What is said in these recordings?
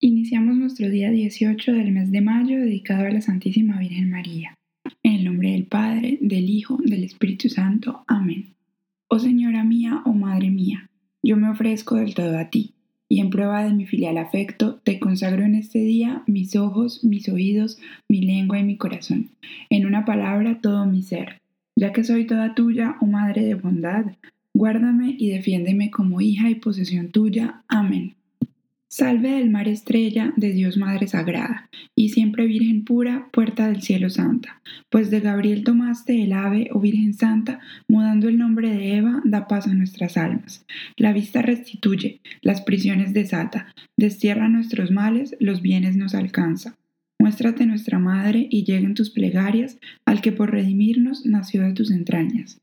Iniciamos nuestro día 18 del mes de mayo dedicado a la Santísima Virgen María. En el nombre del Padre, del Hijo, del Espíritu Santo. Amén. Oh Señora mía, oh Madre mía, yo me ofrezco del todo a ti, y en prueba de mi filial afecto, te consagro en este día mis ojos, mis oídos, mi lengua y mi corazón, en una palabra todo mi ser, ya que soy toda tuya, oh Madre de bondad, guárdame y defiéndeme como hija y posesión tuya. Amén. Salve del mar estrella de Dios Madre Sagrada, y siempre Virgen pura, puerta del cielo santa, pues de Gabriel tomaste el ave, oh Virgen Santa, mudando el nombre de Eva, da paz a nuestras almas. La vista restituye, las prisiones desata, destierra nuestros males, los bienes nos alcanza. Muéstrate nuestra Madre y lleguen tus plegarias al que por redimirnos nació de tus entrañas.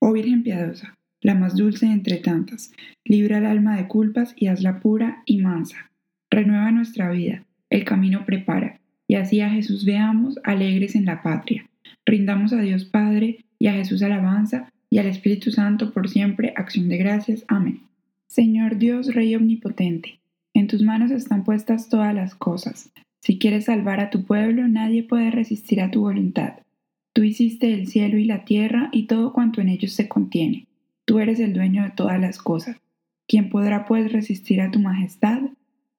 Oh Virgen piadosa, la más dulce entre tantas. Libra el alma de culpas y hazla pura y mansa. Renueva nuestra vida, el camino prepara, y así a Jesús veamos alegres en la patria. Rindamos a Dios Padre y a Jesús alabanza y al Espíritu Santo por siempre acción de gracias. Amén. Señor Dios, Rey Omnipotente, en tus manos están puestas todas las cosas. Si quieres salvar a tu pueblo, nadie puede resistir a tu voluntad. Tú hiciste el cielo y la tierra y todo cuanto en ellos se contiene Tú eres el dueño de todas las cosas. ¿Quién podrá pues resistir a tu majestad?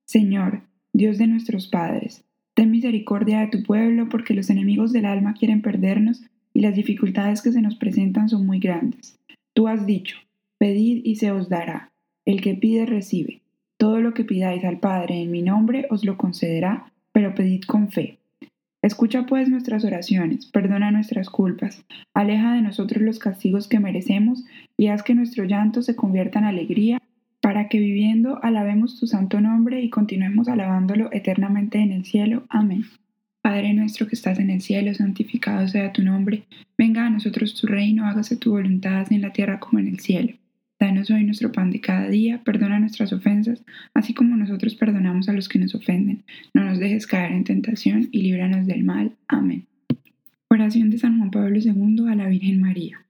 Señor, Dios de nuestros padres, ten misericordia de tu pueblo porque los enemigos del alma quieren perdernos y las dificultades que se nos presentan son muy grandes. Tú has dicho, pedid y se os dará. El que pide recibe. Todo lo que pidáis al Padre en mi nombre os lo concederá, pero pedid con fe. Escucha pues nuestras oraciones, perdona nuestras culpas, aleja de nosotros los castigos que merecemos y haz que nuestro llanto se convierta en alegría, para que viviendo alabemos tu santo nombre y continuemos alabándolo eternamente en el cielo. Amén. Padre nuestro que estás en el cielo, santificado sea tu nombre, venga a nosotros tu reino, hágase tu voluntad en la tierra como en el cielo. Danos hoy nuestro pan de cada día, perdona nuestras ofensas, así como nosotros perdonamos a los que nos ofenden. No nos dejes caer en tentación y líbranos del mal. Amén. Oración de San Juan Pablo II a la Virgen María.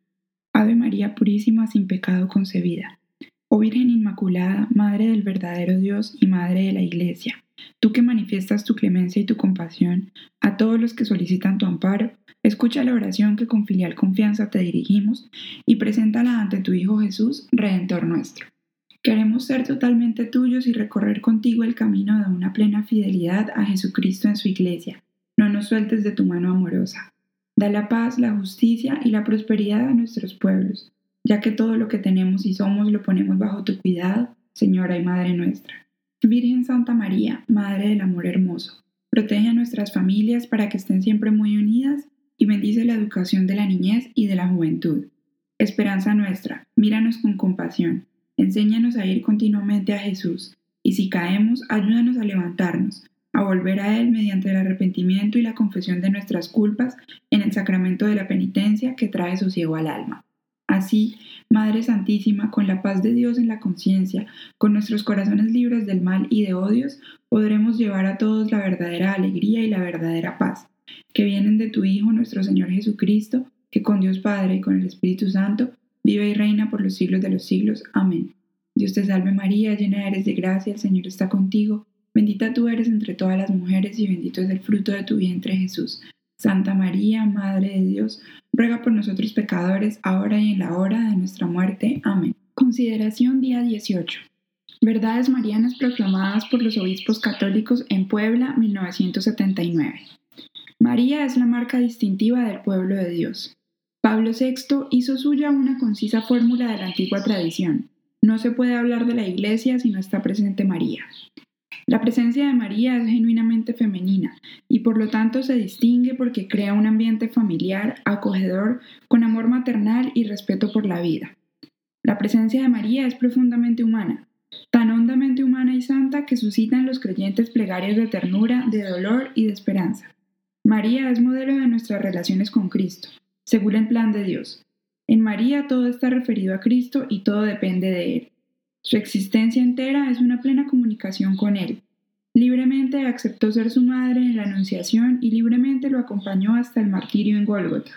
Ave María Purísima, sin pecado concebida. Oh Virgen Inmaculada, Madre del verdadero Dios y Madre de la Iglesia, tú que manifiestas tu clemencia y tu compasión a todos los que solicitan tu amparo, Escucha la oración que con filial confianza te dirigimos y preséntala ante tu Hijo Jesús, Redentor nuestro. Queremos ser totalmente tuyos y recorrer contigo el camino de una plena fidelidad a Jesucristo en su iglesia. No nos sueltes de tu mano amorosa. Da la paz, la justicia y la prosperidad a nuestros pueblos, ya que todo lo que tenemos y somos lo ponemos bajo tu cuidado, Señora y Madre nuestra. Virgen Santa María, Madre del Amor Hermoso, protege a nuestras familias para que estén siempre muy unidas y bendice la educación de la niñez y de la juventud. Esperanza nuestra, míranos con compasión, enséñanos a ir continuamente a Jesús, y si caemos, ayúdanos a levantarnos, a volver a Él mediante el arrepentimiento y la confesión de nuestras culpas en el sacramento de la penitencia que trae sosiego al alma. Así, Madre Santísima, con la paz de Dios en la conciencia, con nuestros corazones libres del mal y de odios, podremos llevar a todos la verdadera alegría y la verdadera paz que vienen de tu Hijo nuestro Señor Jesucristo, que con Dios Padre y con el Espíritu Santo vive y reina por los siglos de los siglos. Amén. Dios te salve María, llena eres de gracia, el Señor está contigo, bendita tú eres entre todas las mujeres y bendito es el fruto de tu vientre Jesús. Santa María, Madre de Dios, ruega por nosotros pecadores, ahora y en la hora de nuestra muerte. Amén. Consideración día 18. Verdades Marianas proclamadas por los obispos católicos en Puebla, 1979. María es la marca distintiva del pueblo de Dios. Pablo VI hizo suya una concisa fórmula de la antigua tradición. No se puede hablar de la Iglesia si no está presente María. La presencia de María es genuinamente femenina y por lo tanto se distingue porque crea un ambiente familiar, acogedor, con amor maternal y respeto por la vida. La presencia de María es profundamente humana, tan hondamente humana y santa que suscita en los creyentes plegarias de ternura, de dolor y de esperanza. María es modelo de nuestras relaciones con Cristo, según el plan de Dios. En María todo está referido a Cristo y todo depende de Él. Su existencia entera es una plena comunicación con Él. Libremente aceptó ser su madre en la Anunciación y libremente lo acompañó hasta el martirio en Gólgota.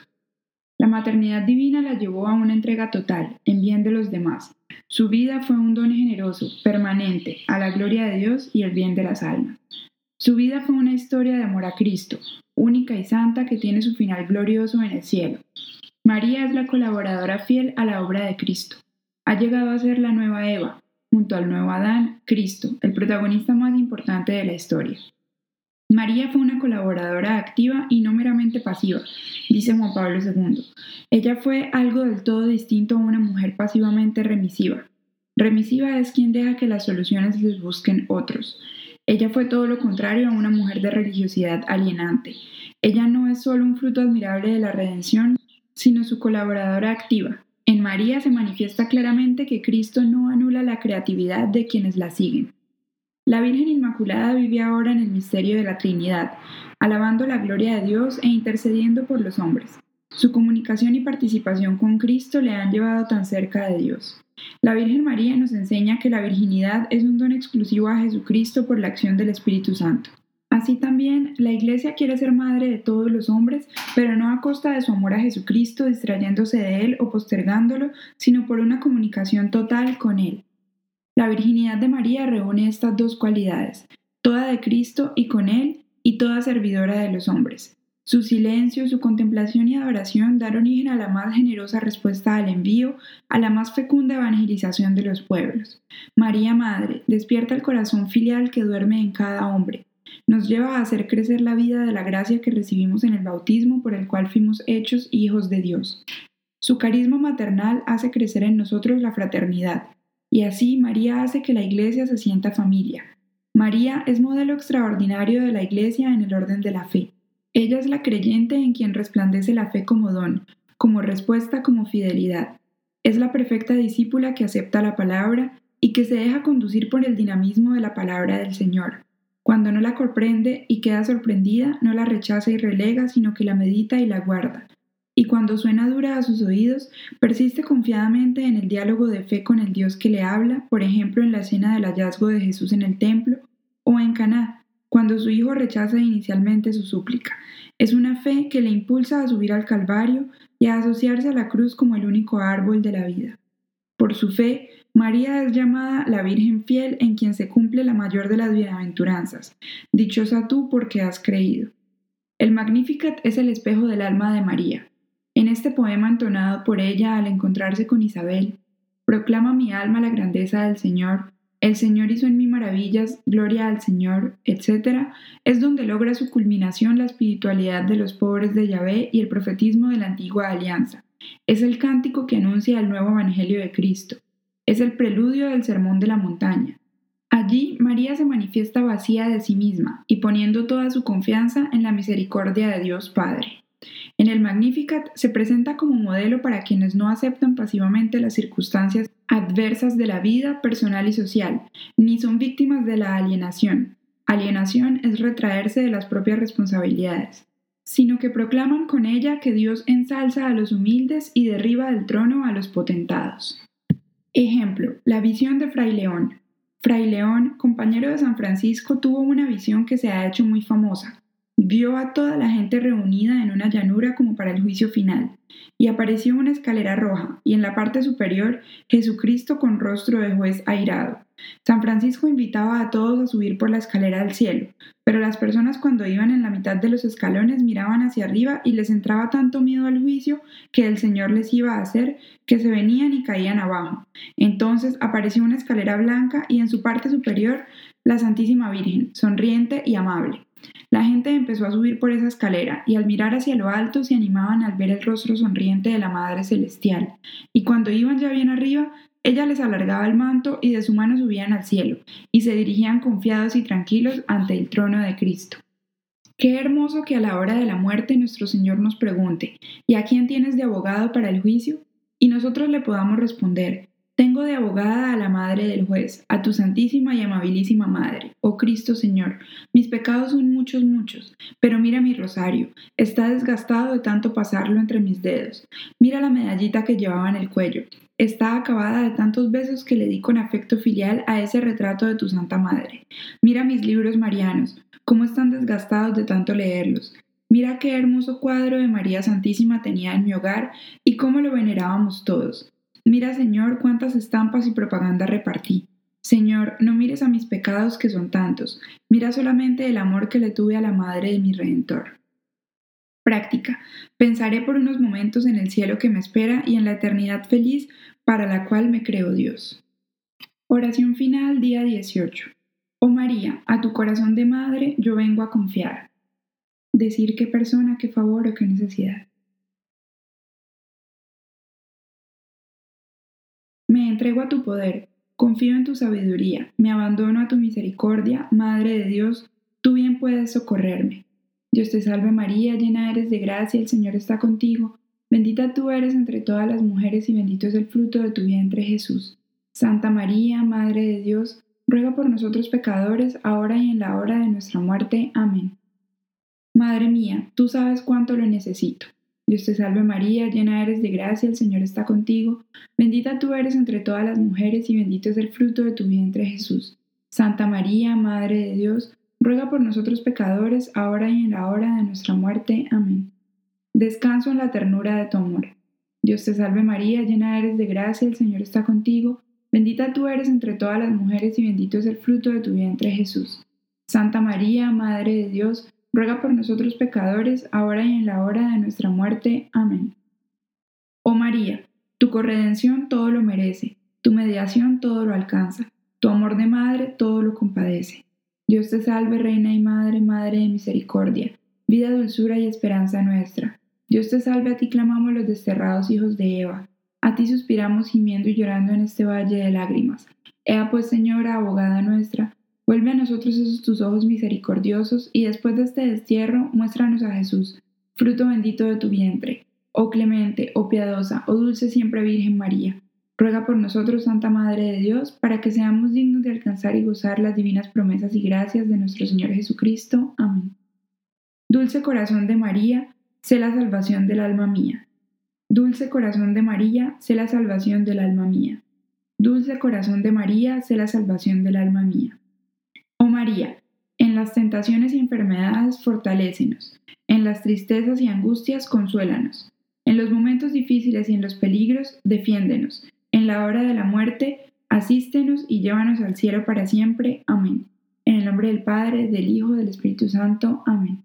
La maternidad divina la llevó a una entrega total, en bien de los demás. Su vida fue un don generoso, permanente, a la gloria de Dios y el bien de las almas. Su vida fue una historia de amor a Cristo, única y santa que tiene su final glorioso en el cielo. María es la colaboradora fiel a la obra de Cristo. Ha llegado a ser la nueva Eva, junto al nuevo Adán, Cristo, el protagonista más importante de la historia. María fue una colaboradora activa y no meramente pasiva, dice Juan Pablo II. Ella fue algo del todo distinto a una mujer pasivamente remisiva. Remisiva es quien deja que las soluciones les busquen otros. Ella fue todo lo contrario a una mujer de religiosidad alienante. Ella no es solo un fruto admirable de la redención, sino su colaboradora activa, en María se manifiesta claramente que Cristo no anula la creatividad de quienes la siguen. La Virgen Inmaculada vive ahora en el misterio de la Trinidad, alabando la gloria de Dios e intercediendo por los hombres. Su comunicación y participación con Cristo le han llevado tan cerca de Dios. La Virgen María nos enseña que la virginidad es un don exclusivo a Jesucristo por la acción del Espíritu Santo. Así también, la Iglesia quiere ser madre de todos los hombres, pero no a costa de su amor a Jesucristo, distrayéndose de Él o postergándolo, sino por una comunicación total con Él. La virginidad de María reúne estas dos cualidades, toda de Cristo y con Él, y toda servidora de los hombres. Su silencio, su contemplación y adoración dan origen a la más generosa respuesta al envío, a la más fecunda evangelización de los pueblos. María Madre, despierta el corazón filial que duerme en cada hombre nos lleva a hacer crecer la vida de la gracia que recibimos en el bautismo por el cual fuimos hechos hijos de Dios. Su carisma maternal hace crecer en nosotros la fraternidad, y así María hace que la Iglesia se sienta familia. María es modelo extraordinario de la Iglesia en el orden de la fe. Ella es la creyente en quien resplandece la fe como don, como respuesta, como fidelidad. Es la perfecta discípula que acepta la palabra y que se deja conducir por el dinamismo de la palabra del Señor. Cuando no la comprende y queda sorprendida, no la rechaza y relega, sino que la medita y la guarda. Y cuando suena dura a sus oídos, persiste confiadamente en el diálogo de fe con el Dios que le habla, por ejemplo en la escena del hallazgo de Jesús en el templo, o en Caná, cuando su hijo rechaza inicialmente su súplica. Es una fe que le impulsa a subir al Calvario y a asociarse a la cruz como el único árbol de la vida. Por su fe, María es llamada la Virgen fiel en quien se cumple la mayor de las bienaventuranzas. Dichosa tú porque has creído. El Magnificat es el espejo del alma de María. En este poema entonado por ella al encontrarse con Isabel, proclama mi alma la grandeza del Señor, el Señor hizo en mí maravillas, gloria al Señor, etc., es donde logra su culminación la espiritualidad de los pobres de Yahvé y el profetismo de la antigua alianza. Es el cántico que anuncia el nuevo Evangelio de Cristo. Es el preludio del Sermón de la Montaña. Allí María se manifiesta vacía de sí misma y poniendo toda su confianza en la misericordia de Dios Padre. En el Magnificat se presenta como modelo para quienes no aceptan pasivamente las circunstancias adversas de la vida personal y social, ni son víctimas de la alienación. Alienación es retraerse de las propias responsabilidades, sino que proclaman con ella que Dios ensalza a los humildes y derriba del trono a los potentados. Ejemplo, la visión de Fray León. Fray León, compañero de San Francisco, tuvo una visión que se ha hecho muy famosa. Vio a toda la gente reunida en una llanura como para el juicio final, y apareció una escalera roja, y en la parte superior Jesucristo con rostro de juez airado. San Francisco invitaba a todos a subir por la escalera al cielo, pero las personas cuando iban en la mitad de los escalones miraban hacia arriba y les entraba tanto miedo al juicio que el Señor les iba a hacer que se venían y caían abajo. Entonces apareció una escalera blanca y en su parte superior la Santísima Virgen, sonriente y amable. La gente empezó a subir por esa escalera y al mirar hacia lo alto se animaban al ver el rostro sonriente de la Madre Celestial, y cuando iban ya bien arriba ella les alargaba el manto y de su mano subían al cielo, y se dirigían confiados y tranquilos ante el trono de Cristo. Qué hermoso que a la hora de la muerte nuestro Señor nos pregunte, ¿y a quién tienes de abogado para el juicio? Y nosotros le podamos responder, tengo de abogada a la Madre del Juez, a tu Santísima y Amabilísima Madre, oh Cristo Señor. Mis pecados son muchos, muchos, pero mira mi rosario, está desgastado de tanto pasarlo entre mis dedos. Mira la medallita que llevaba en el cuello, está acabada de tantos besos que le di con afecto filial a ese retrato de tu Santa Madre. Mira mis libros marianos, cómo están desgastados de tanto leerlos. Mira qué hermoso cuadro de María Santísima tenía en mi hogar y cómo lo venerábamos todos. Mira, Señor, cuántas estampas y propaganda repartí. Señor, no mires a mis pecados que son tantos, mira solamente el amor que le tuve a la madre de mi Redentor. Práctica. Pensaré por unos momentos en el cielo que me espera y en la eternidad feliz para la cual me creó Dios. Oración final, día 18. Oh María, a tu corazón de madre yo vengo a confiar. Decir qué persona, qué favor o qué necesidad. Entrego a tu poder, confío en tu sabiduría, me abandono a tu misericordia, Madre de Dios, tú bien puedes socorrerme. Dios te salve María, llena eres de gracia, el Señor está contigo, bendita tú eres entre todas las mujeres y bendito es el fruto de tu vientre Jesús. Santa María, Madre de Dios, ruega por nosotros pecadores, ahora y en la hora de nuestra muerte. Amén. Madre mía, tú sabes cuánto lo necesito. Dios te salve María, llena eres de gracia, el Señor está contigo, bendita tú eres entre todas las mujeres y bendito es el fruto de tu vientre Jesús. Santa María, Madre de Dios, ruega por nosotros pecadores, ahora y en la hora de nuestra muerte. Amén. Descanso en la ternura de tu amor. Dios te salve María, llena eres de gracia, el Señor está contigo, Bendita tú eres entre todas las mujeres y bendito es el fruto de tu vientre Jesús. Santa María, Madre de Dios, ruega por nosotros pecadores, ahora y en la hora de nuestra muerte. Amén. Oh María, tu corredención todo lo merece, tu mediación todo lo alcanza, tu amor de madre todo lo compadece. Dios te salve, Reina y Madre, Madre de misericordia, vida, dulzura y esperanza nuestra. Dios te salve, a ti clamamos los desterrados hijos de Eva. A ti suspiramos gimiendo y llorando en este valle de lágrimas. Ea pues, Señora, abogada nuestra, vuelve a nosotros esos tus ojos misericordiosos y después de este destierro, muéstranos a Jesús, fruto bendito de tu vientre. Oh clemente, oh piadosa, oh dulce siempre Virgen María, ruega por nosotros, Santa Madre de Dios, para que seamos dignos de alcanzar y gozar las divinas promesas y gracias de nuestro Señor Jesucristo. Amén. Dulce corazón de María, sé la salvación del alma mía. Dulce corazón de María, sé la salvación del alma mía. Dulce corazón de María, sé la salvación del alma mía. María, en las tentaciones y enfermedades fortalécenos, en las tristezas y angustias consuélanos, en los momentos difíciles y en los peligros defiéndenos, en la hora de la muerte asístenos y llévanos al cielo para siempre. Amén. En el nombre del Padre, del Hijo, del Espíritu Santo. Amén.